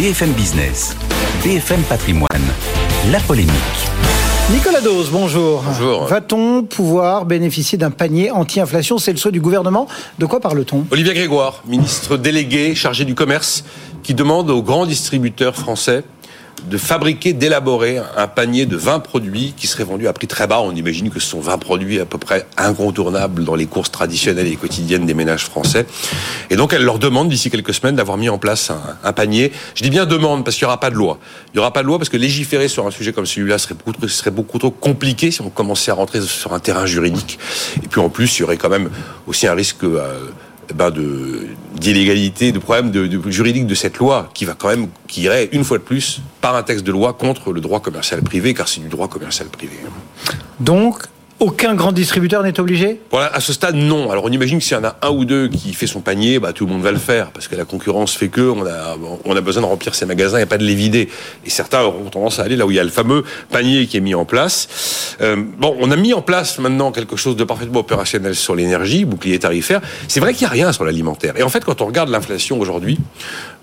BFM Business, BFM Patrimoine, la polémique. Nicolas Dose, bonjour. Bonjour. Va-t-on pouvoir bénéficier d'un panier anti-inflation? C'est le souhait du gouvernement. De quoi parle-t-on? Olivier Grégoire, ministre délégué chargé du commerce, qui demande aux grands distributeurs français de fabriquer, d'élaborer un panier de 20 produits qui seraient vendus à prix très bas. On imagine que ce sont 20 produits à peu près incontournables dans les courses traditionnelles et quotidiennes des ménages français. Et donc, elle leur demande d'ici quelques semaines d'avoir mis en place un, panier. Je dis bien demande parce qu'il n'y aura pas de loi. Il n'y aura pas de loi parce que légiférer sur un sujet comme celui-là serait beaucoup, serait beaucoup trop compliqué si on commençait à rentrer sur un terrain juridique. Et puis en plus, il y aurait quand même aussi un risque... Euh, ben de d'illégalité, de problème de, de, juridique de cette loi qui va quand même qui irait une fois de plus par un texte de loi contre le droit commercial privé car c'est du droit commercial privé. Donc aucun grand distributeur n'est obligé Voilà, à ce stade, non. Alors on imagine que s'il y en a un ou deux qui fait son panier, bah, tout le monde va le faire, parce que la concurrence fait que on a, on a besoin de remplir ses magasins et pas de les vider. Et certains auront tendance à aller là où il y a le fameux panier qui est mis en place. Euh, bon, on a mis en place maintenant quelque chose de parfaitement opérationnel sur l'énergie, bouclier tarifaire. C'est vrai qu'il n'y a rien sur l'alimentaire. Et en fait, quand on regarde l'inflation aujourd'hui,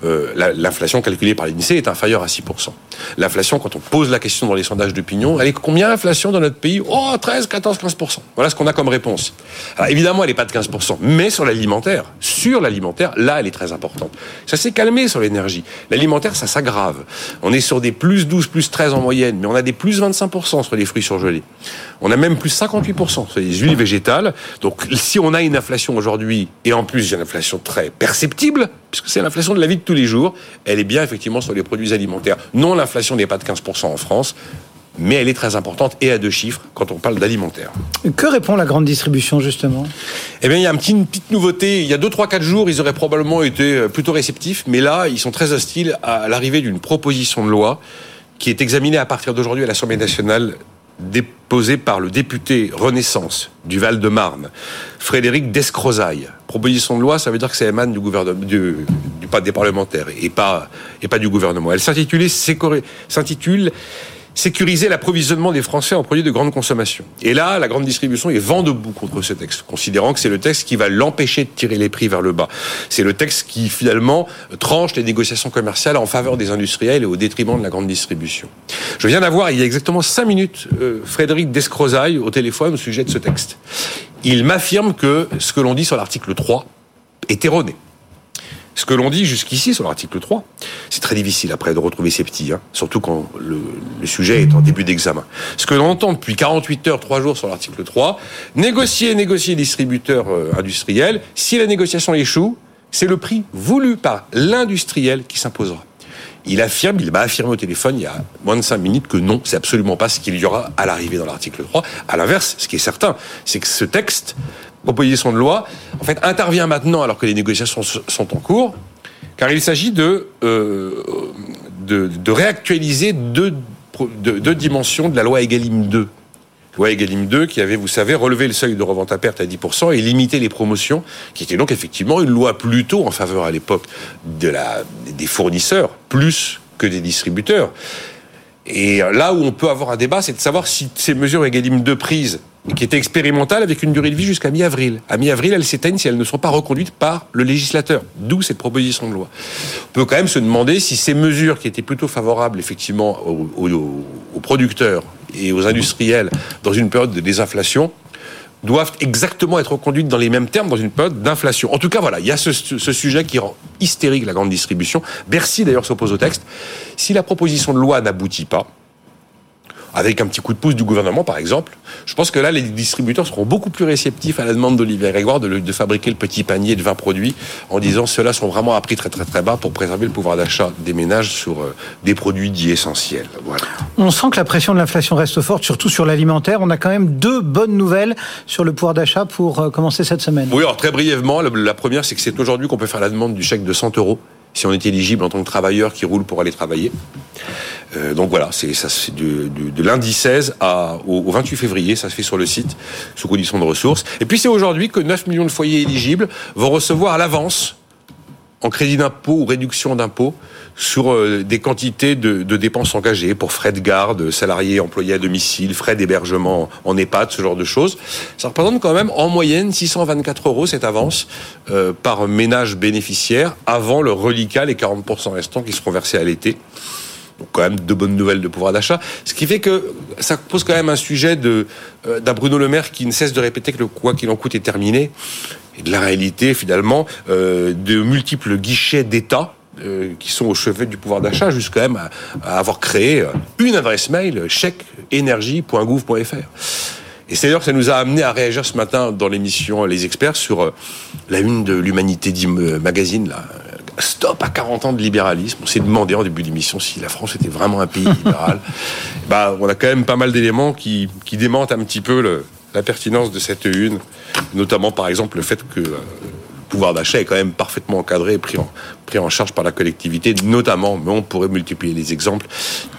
euh, l'inflation calculée par l'INSEE est inférieure à 6%. L'inflation, quand on pose la question dans les sondages d'opinion, elle est combien l'inflation dans notre pays? Oh, 13, 14 14-15%. Voilà ce qu'on a comme réponse. Alors évidemment, elle n'est pas de 15%, mais sur l'alimentaire, sur l'alimentaire, là, elle est très importante. Ça s'est calmé sur l'énergie. L'alimentaire, ça s'aggrave. On est sur des plus 12, plus 13 en moyenne, mais on a des plus 25% sur les fruits surgelés. On a même plus 58% sur les huiles végétales. Donc si on a une inflation aujourd'hui, et en plus, une inflation très perceptible, puisque c'est l'inflation de la vie de tous les jours, elle est bien effectivement sur les produits alimentaires. Non, l'inflation n'est pas de 15% en France mais elle est très importante et à deux chiffres quand on parle d'alimentaire. Que répond la grande distribution justement? Eh bien, il y a une petite, une petite nouveauté. Il y a deux, trois, quatre jours, ils auraient probablement été euh, plutôt réceptifs, mais là, ils sont très hostiles à l'arrivée d'une proposition de loi qui est examinée à partir d'aujourd'hui à l'Assemblée nationale déposée par le député Renaissance du Val-de-Marne, Frédéric Descrozaille. Proposition de loi, ça veut dire que ça émane du gouvernement, du, pas des parlementaires et pas et pas du gouvernement. Elle s'intitule sécuriser l'approvisionnement des Français en produits de grande consommation. Et là, la grande distribution est vent debout contre ce texte, considérant que c'est le texte qui va l'empêcher de tirer les prix vers le bas. C'est le texte qui, finalement, tranche les négociations commerciales en faveur des industriels et au détriment de la grande distribution. Je viens d'avoir, il y a exactement cinq minutes, euh, Frédéric Descrozaille au téléphone au sujet de ce texte. Il m'affirme que ce que l'on dit sur l'article 3 est erroné ce que l'on dit jusqu'ici sur l'article 3, c'est très difficile après de retrouver ces petits, hein, surtout quand le, sujet est en début d'examen. Ce que l'on entend depuis 48 heures, 3 jours sur l'article 3, négocier, négocier distributeur euh, industriel, si la négociation échoue, c'est le prix voulu par l'industriel qui s'imposera. Il affirme, il m'a affirmé au téléphone il y a moins de 5 minutes que non, c'est absolument pas ce qu'il y aura à l'arrivée dans l'article 3. À l'inverse, ce qui est certain, c'est que ce texte proposition de loi, en fait, intervient maintenant alors que les négociations sont en cours, car il s'agit de, euh, réactualiser deux, deux, dimensions de la loi Egalim 2. Loi Egalim 2 qui avait, vous savez, relevé le seuil de revente à perte à 10% et limité les promotions, qui était donc effectivement une loi plutôt en faveur à l'époque des fournisseurs, plus que des distributeurs. Et là où on peut avoir un débat, c'est de savoir si ces mesures Egalim 2 prises qui était expérimentale avec une durée de vie jusqu'à mi-avril. À mi-avril, elles s'éteignent si elles ne sont pas reconduites par le législateur. D'où cette proposition de loi. On peut quand même se demander si ces mesures qui étaient plutôt favorables effectivement aux, producteurs et aux industriels dans une période de désinflation doivent exactement être reconduites dans les mêmes termes dans une période d'inflation. En tout cas, voilà, il y a ce, ce, sujet qui rend hystérique la grande distribution. Bercy, d'ailleurs, s'oppose au texte. Si la proposition de loi n'aboutit pas, avec un petit coup de pouce du gouvernement, par exemple, je pense que là, les distributeurs seront beaucoup plus réceptifs à la demande d'Olivier Grégoire de, de, fabriquer le petit panier de 20 produits en disant ceux-là sont vraiment à prix très très très bas pour préserver le pouvoir d'achat des ménages sur euh, des produits dits essentiels. Voilà. On sent que la pression de l'inflation reste forte, surtout sur l'alimentaire. On a quand même deux bonnes nouvelles sur le pouvoir d'achat pour euh, commencer cette semaine. Oui, alors très brièvement, la première, c'est que c'est aujourd'hui qu'on peut faire la demande du chèque de 100 euros si on est éligible en tant que travailleur qui roule pour aller travailler. Euh, donc voilà, c'est de, lundi 16 à, au, 28 février, ça se fait sur le site sous condition de ressources. Et puis c'est aujourd'hui que 9 millions de foyers éligibles vont recevoir à l'avance en crédit d'impôt ou réduction d'impôt sur euh, des quantités de, de, dépenses engagées pour frais de garde, salariés employés à domicile, frais d'hébergement en EHPAD, ce genre de choses. Ça représente quand même en moyenne 624 euros cette avance euh, par ménage bénéficiaire avant le reliquat, les 40% restants qui seront versés à l'été. Donc quand même de bonnes nouvelles de pouvoir d'achat. Ce qui fait que ça pose quand même un sujet de euh, d'un Bruno Le Maire qui ne cesse de répéter que le quoi qu'il en coûte est terminé. Et de la réalité finalement euh, de multiples guichets d'État euh, qui sont au chevet du pouvoir d'achat, jusqu'à même à, avoir créé une adresse mail chèqueenergie.gouv.fr. Et c'est d'ailleurs ça nous a amené à réagir ce matin dans l'émission Les Experts sur la une de l'Humanité Magazine, là, stop à 40 ans de libéralisme. On s'est demandé en début d'émission si la France était vraiment un pays libéral. bah, on a quand même pas mal d'éléments qui, qui démentent un petit peu le, la pertinence de cette une, notamment par exemple le fait que euh, le pouvoir d'achat est quand même parfaitement encadré et pris en, pris en charge par la collectivité, notamment, mais on pourrait multiplier les exemples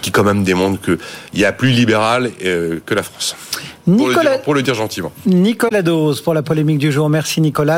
qui quand même démontrent qu'il y a plus libéral euh, que la France. Nicolas, pour, le dire, pour le dire gentiment. Nicolas Dose pour la polémique du jour. Merci Nicolas.